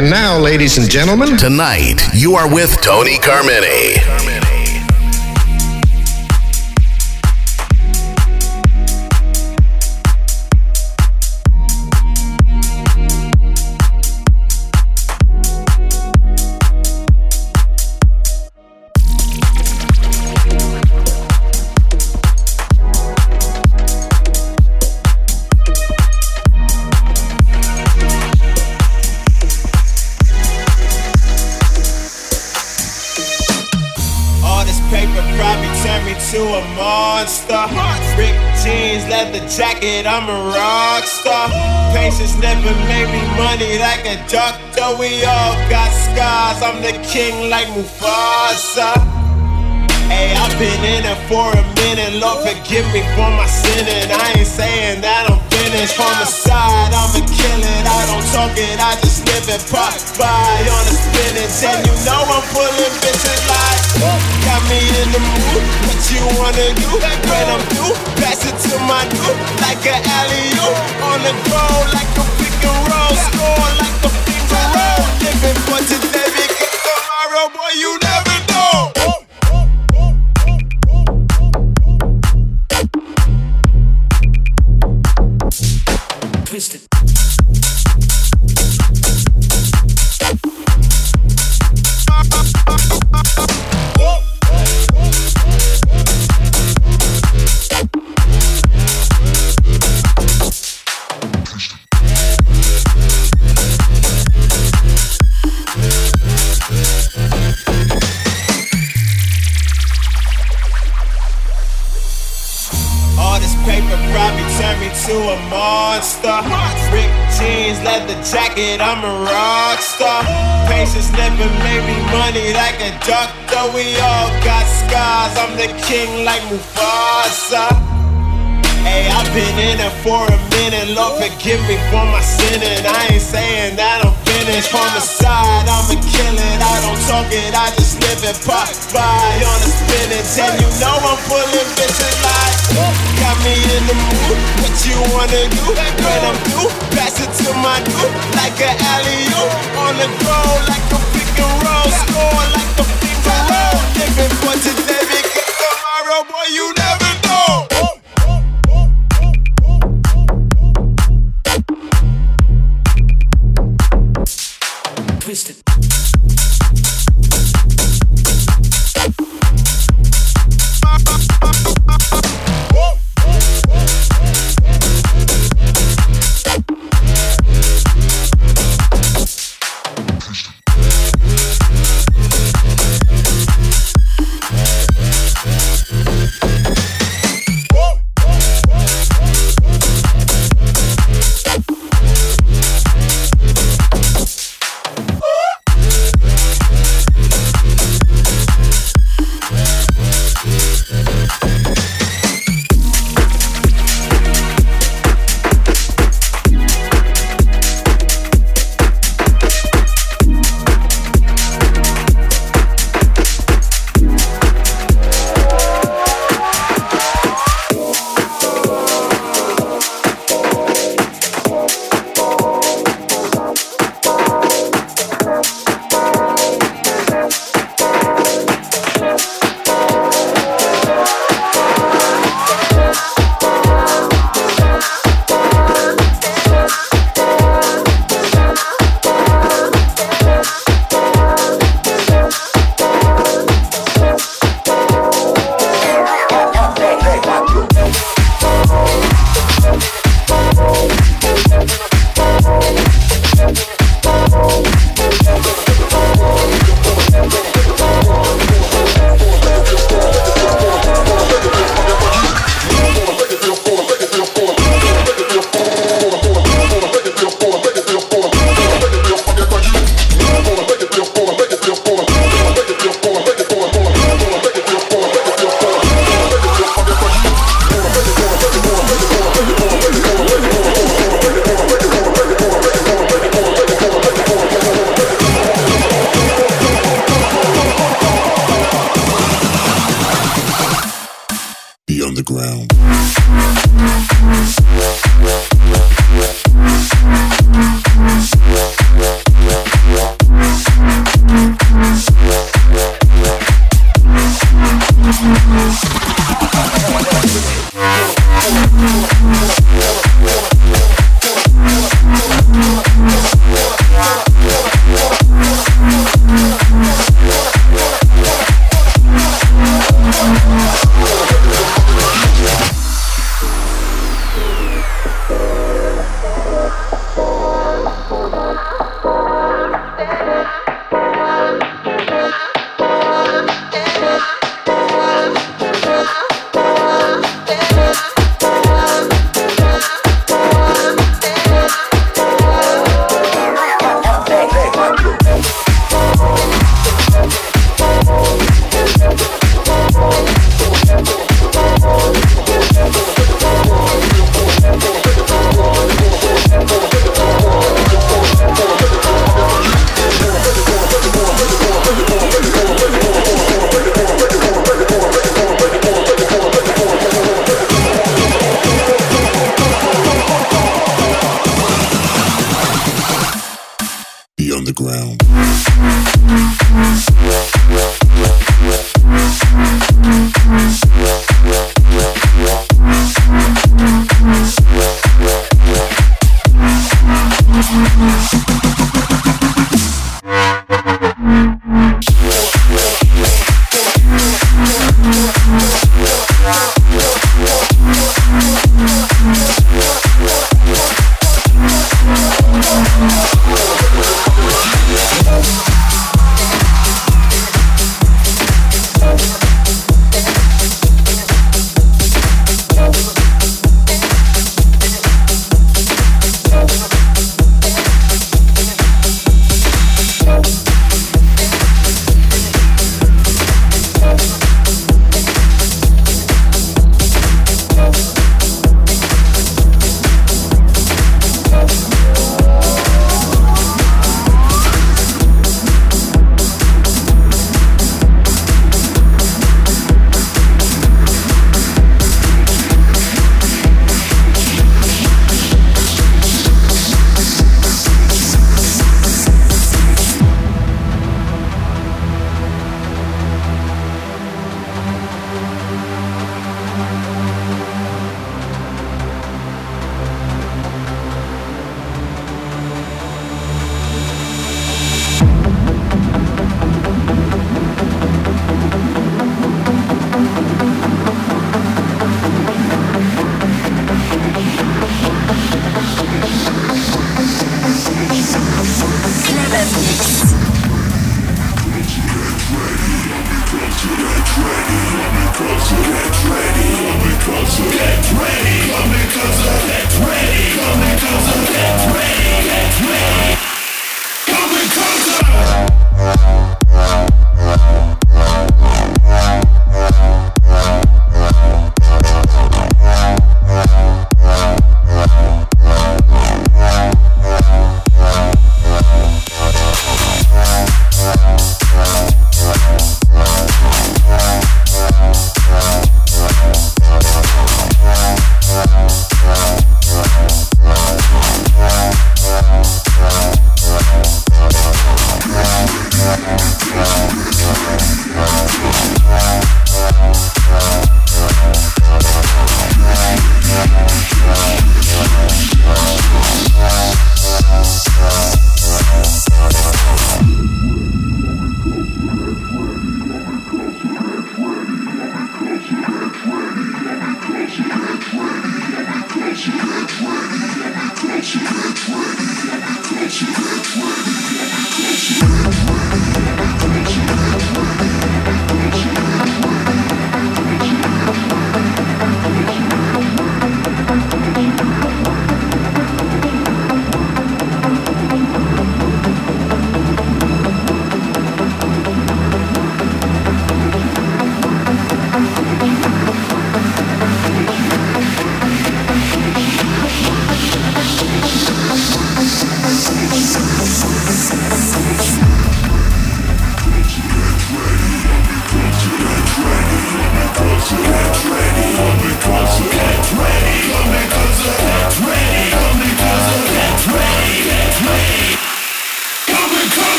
And now, ladies and gentlemen, tonight you are with Tony Carmine. Jacket, I'm a rock star. Patience never made me money like a doctor. We all got scars. I'm the king like Mufasa. Hey, I've been in it for a minute. Lord, forgive me for my sinning. I ain't saying that I'm finished. From the side, I'ma kill it. I don't talk it, I just live it. Pop by on the spinach. And you know I'm pulling bitches like. Got me in the mood. What you wanna do? When I'm through, pass it to my dude. Like an alley oop on the go, like a pick and roll. Score like a finger roll. Living for today, because tomorrow, boy, you never know. Jacket, I'm a rock star. Patience never made me money like a doctor. We all got scars. I'm the king like Mufasa. Hey, I've been in it for a minute. Lord, forgive me for my sinning. I ain't saying that I'm finished. From the side, I'ma kill it. I don't talk it, I just live it. Pop by on the spinach. And you know I'm pulling bitches like. Got me in the mood. What you wanna do? When I'm through, pass it to my dude. Like an alley oop on the go, like a pick and roll. Score like a finger roll. Living for today because tomorrow, boy, you never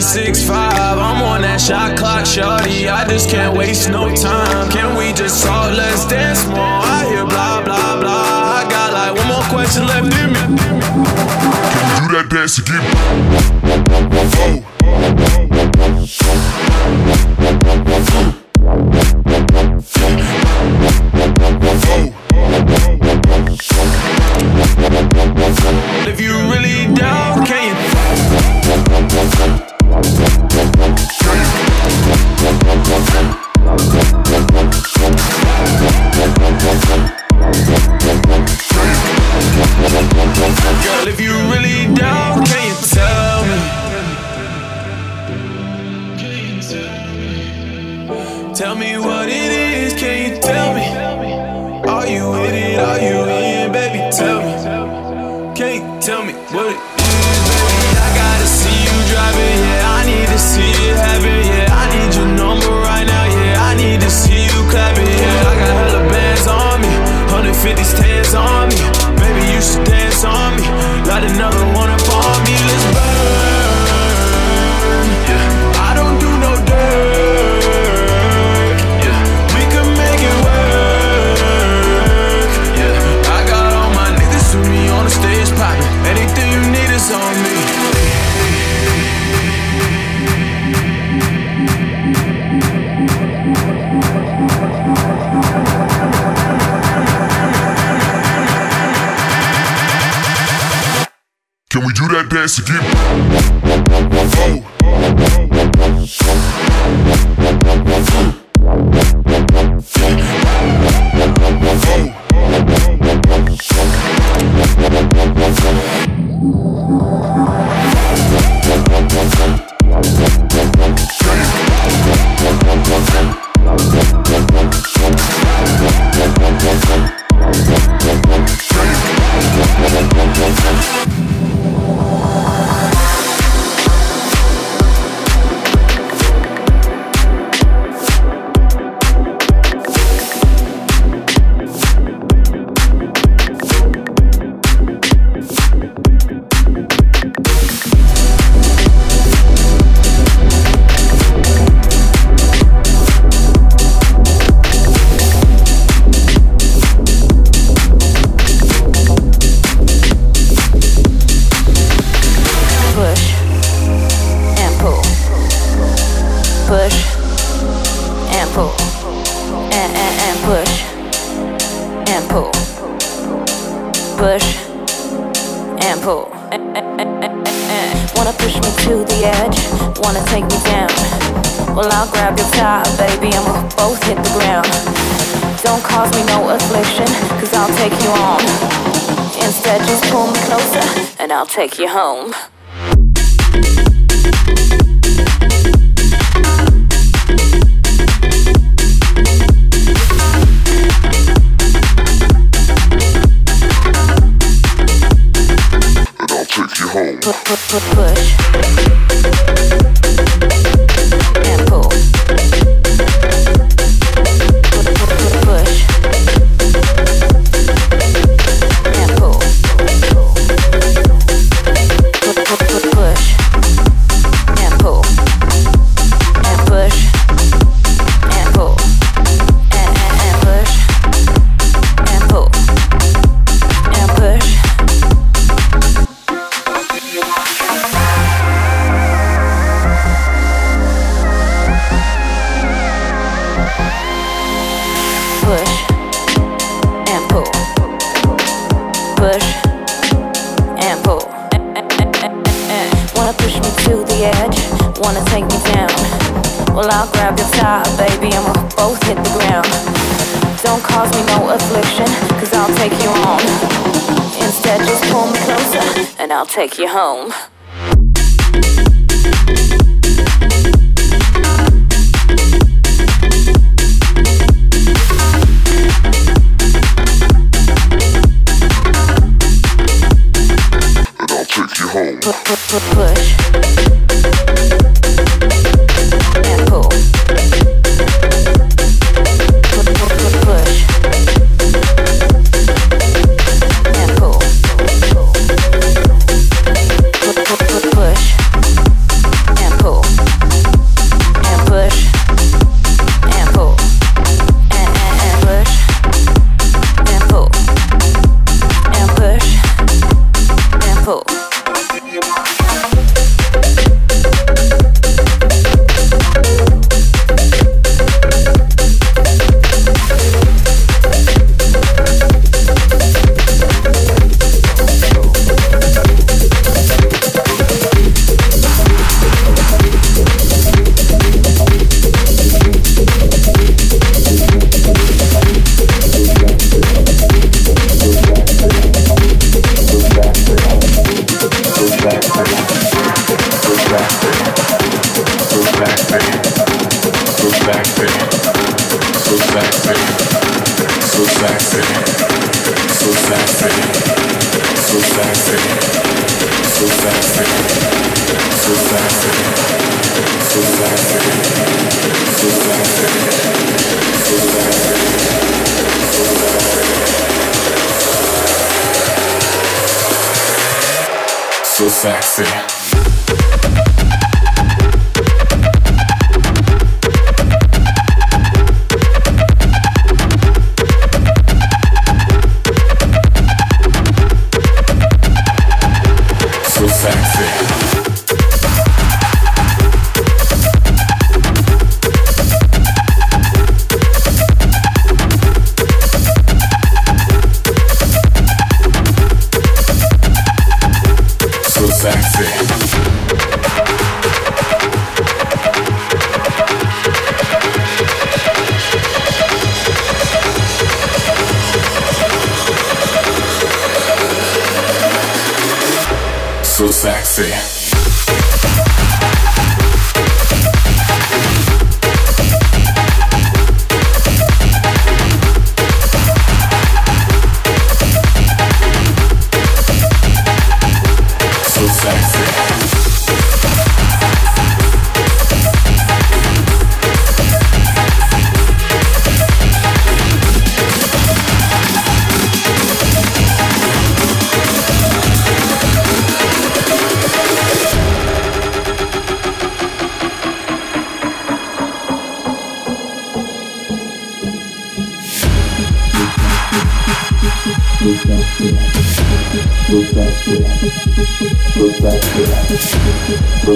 Three, six, five, I'm on that shot clock, shorty. I just can't waste no time. Can we just talk? Let's dance more. I hear blah, blah, blah. I got like one more question left in me. Can you do that dance again? Oh. said, just pull me closer and I'll take you home. And I'll take you home. Push. take you home. So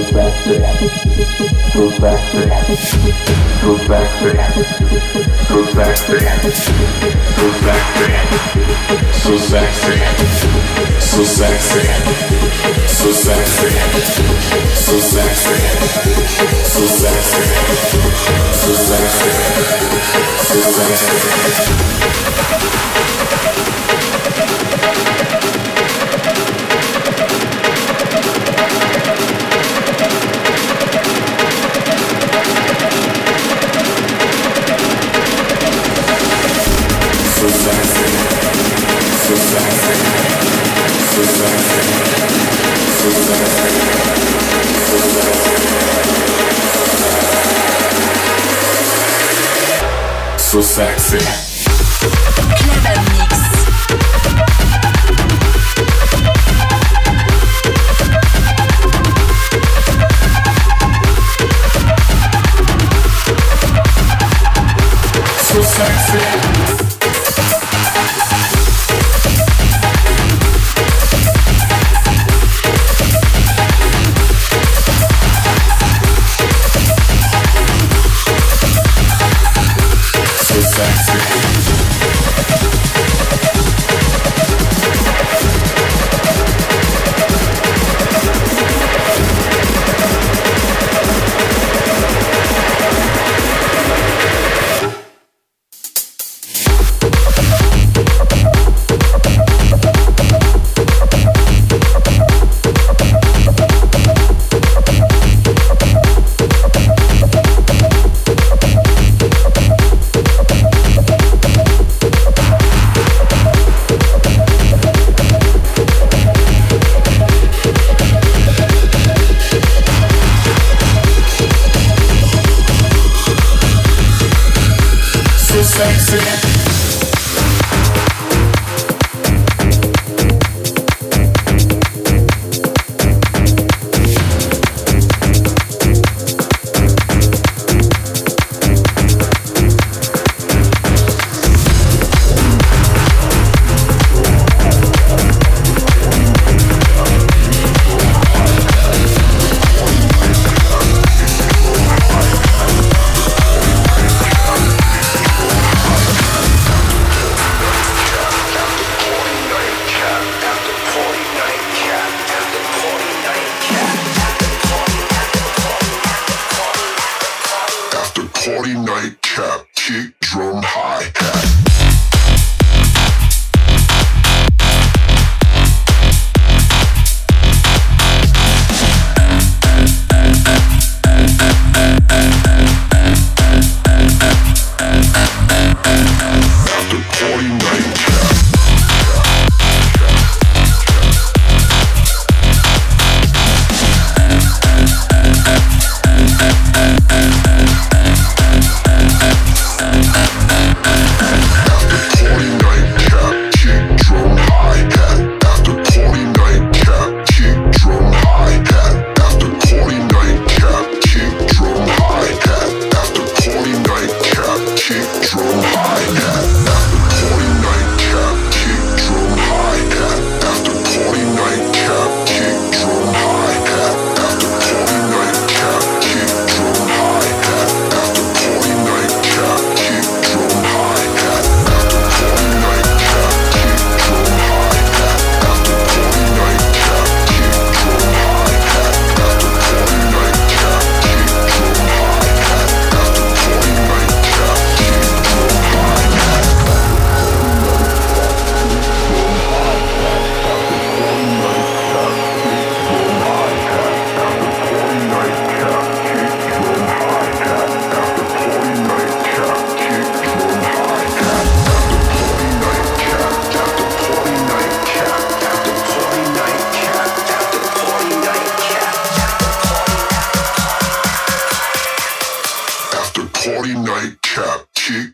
sexy. Party shit. Cap,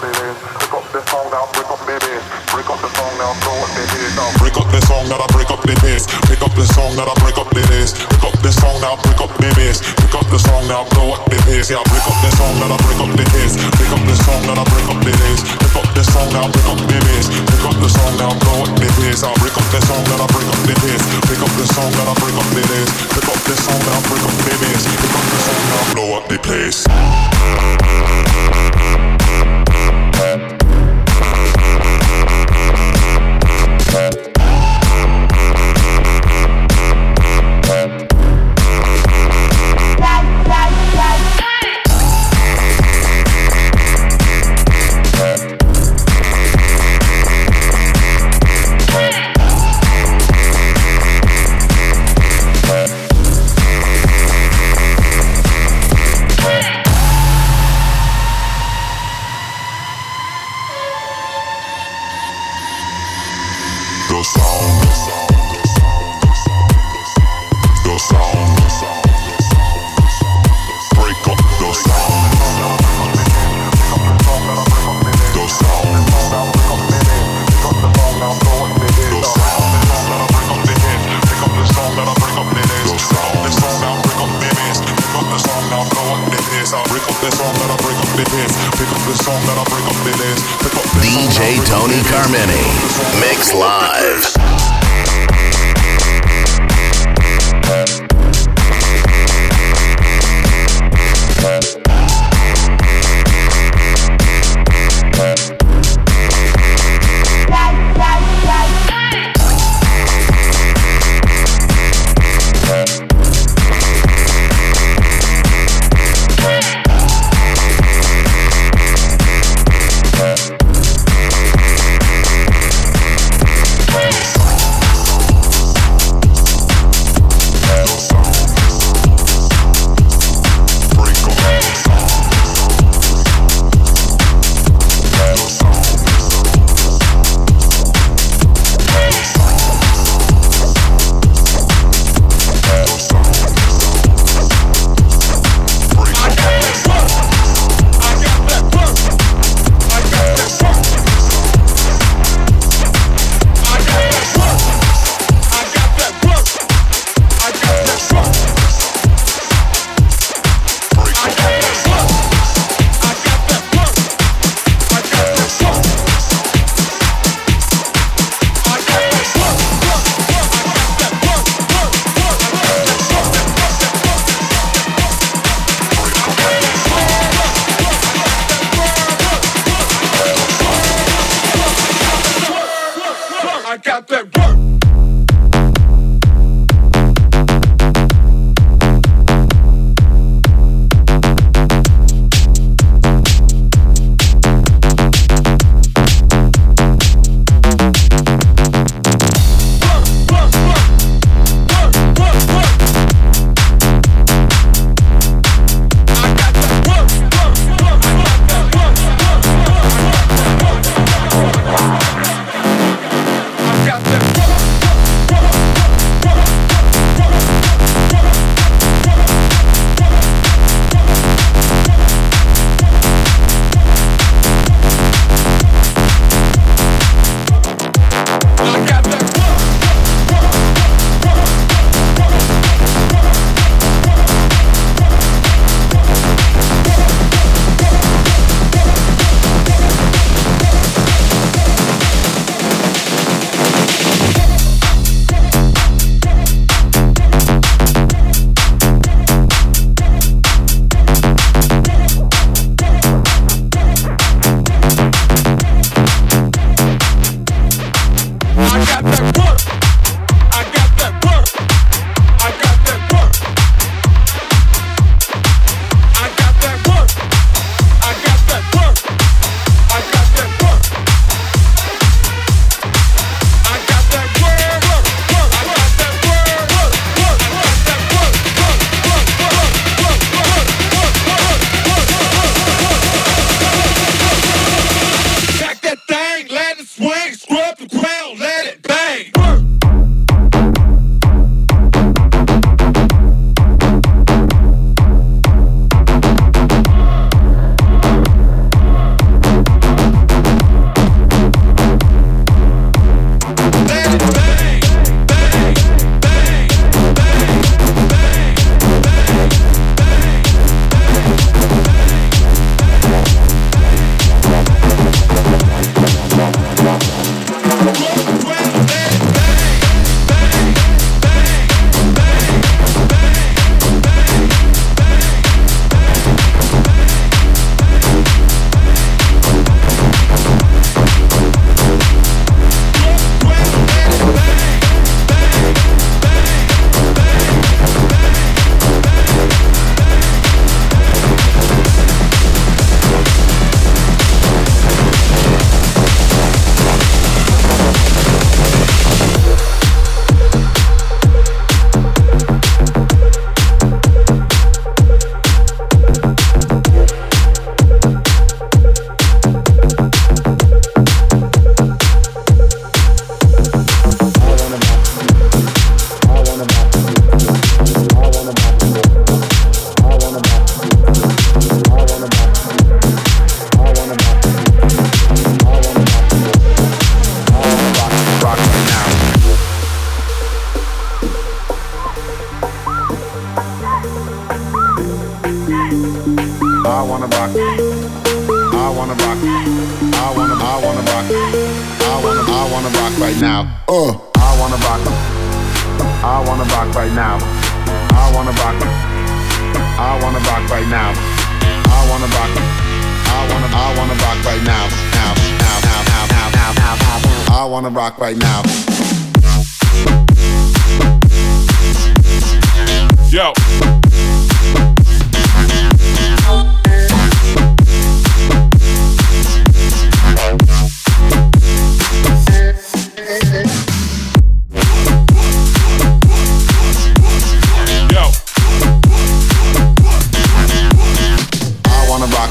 bass. Break up the song now, throw up the bass. Break up the song now, break up the. Pick up the song now, break up the bass. Pick up song now, break up the bass. Pick up the song now, throw up the bass. Yeah, break up the song now, break up the bass. Pick up the song now, break up the bass. Pick up song now, break up the bass. Pick up the song now, throw up the bass. I'll break up the song now, break up the bass. Pick up the song now, break up the. Pick song break up the. Pick the song now, blow up the place.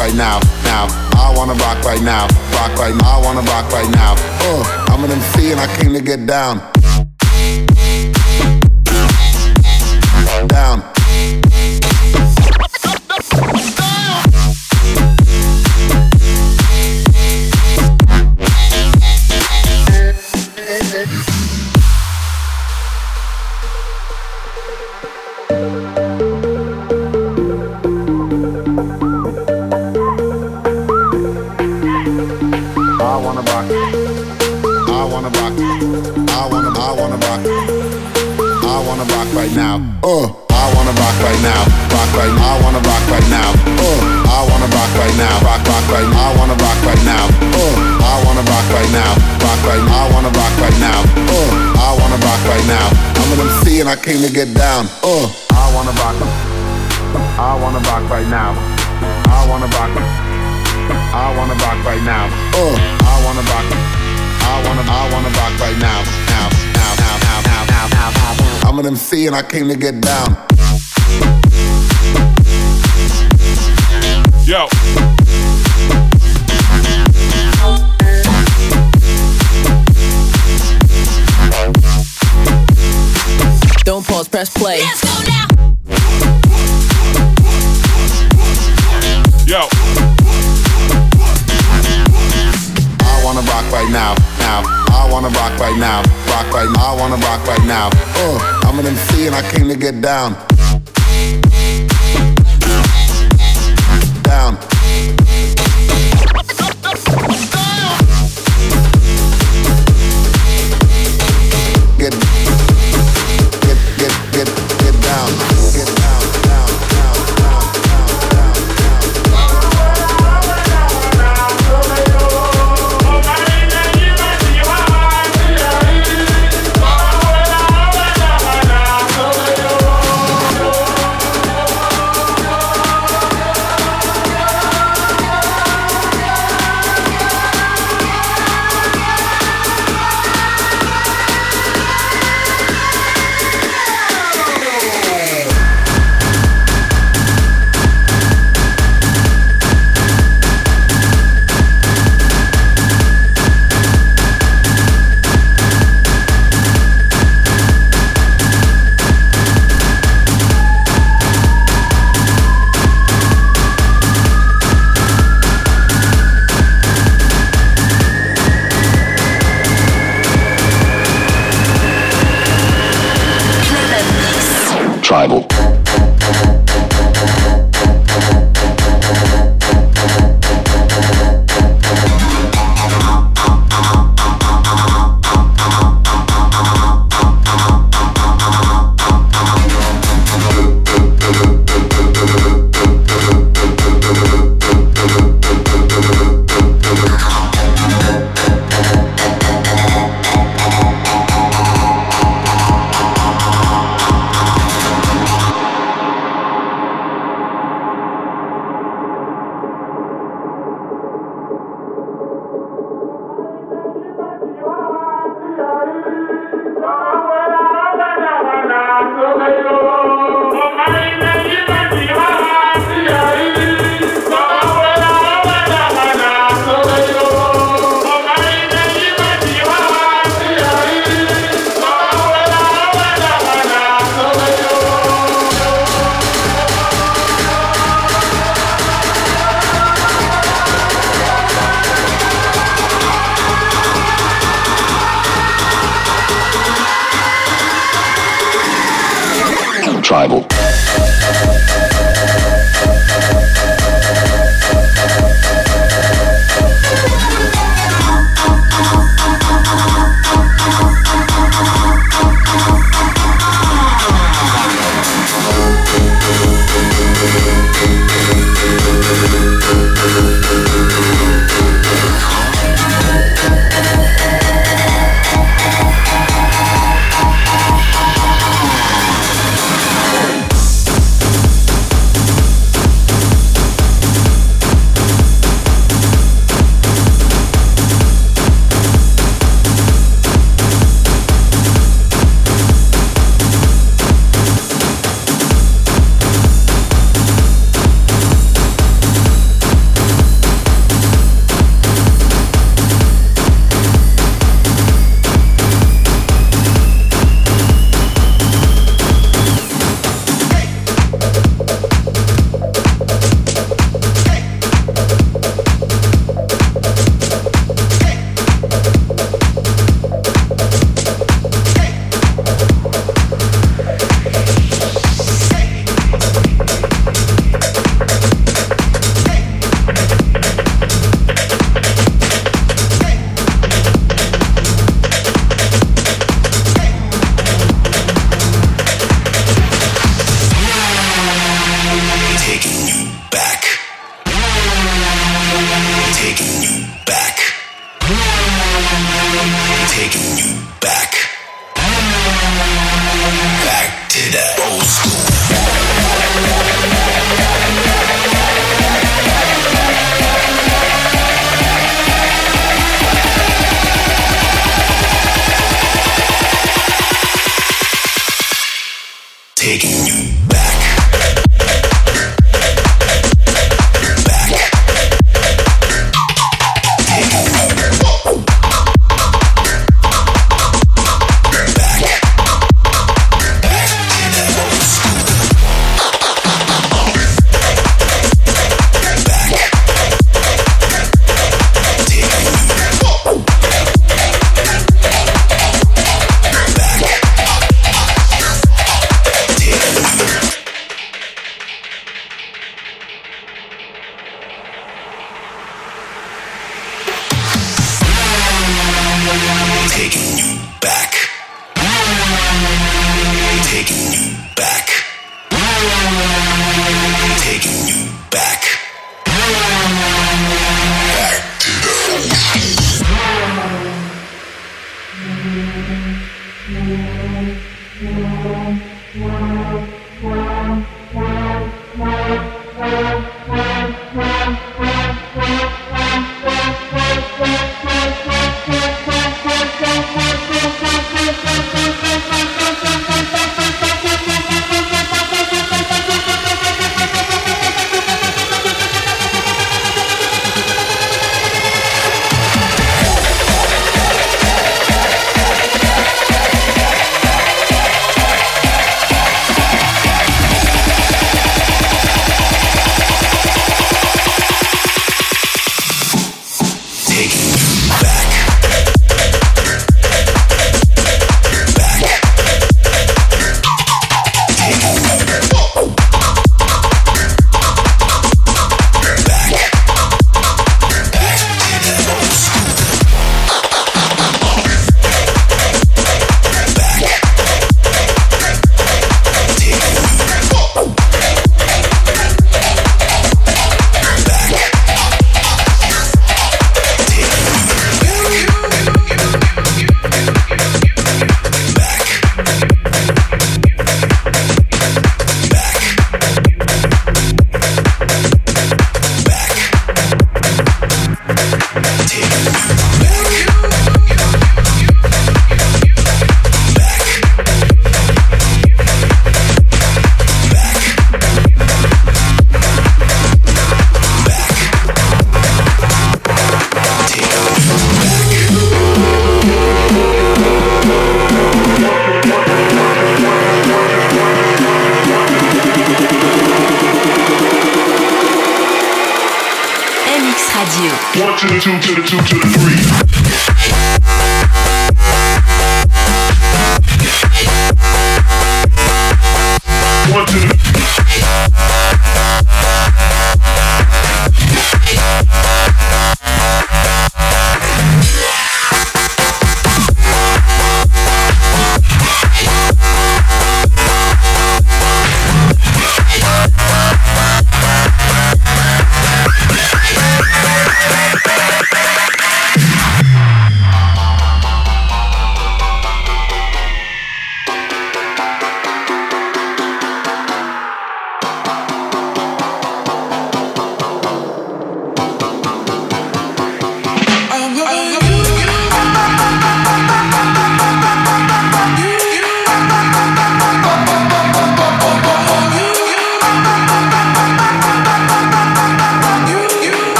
Right now, now. I wanna rock right now, rock right now. I wanna rock right now. Uh, I'm an MC and I came to get down. Down. right now. Uh, I wanna rock right now. Rock right now. I wanna rock right now. Uh, I wanna rock right now. Rock rock right now. I wanna rock right now. Uh, I wanna rock right now. Rock right now. I wanna rock right now. Uh, I wanna rock right now. I'm an MC and I came to get down. Uh, I wanna rock. I wanna rock right now. I wanna rock. I wanna rock right now. Uh, I wanna rock. I wanna I wanna rock right now. Now, now, now, now, now, now, now. I'm an MC and I came to get down. Yo. Don't pause, press play. Let's go now. Yo. I wanna rock right now, now. I wanna rock right now, rock right now. I wanna rock right now. Uh, I'm an MC and I came to get down. Down. Hallelujah.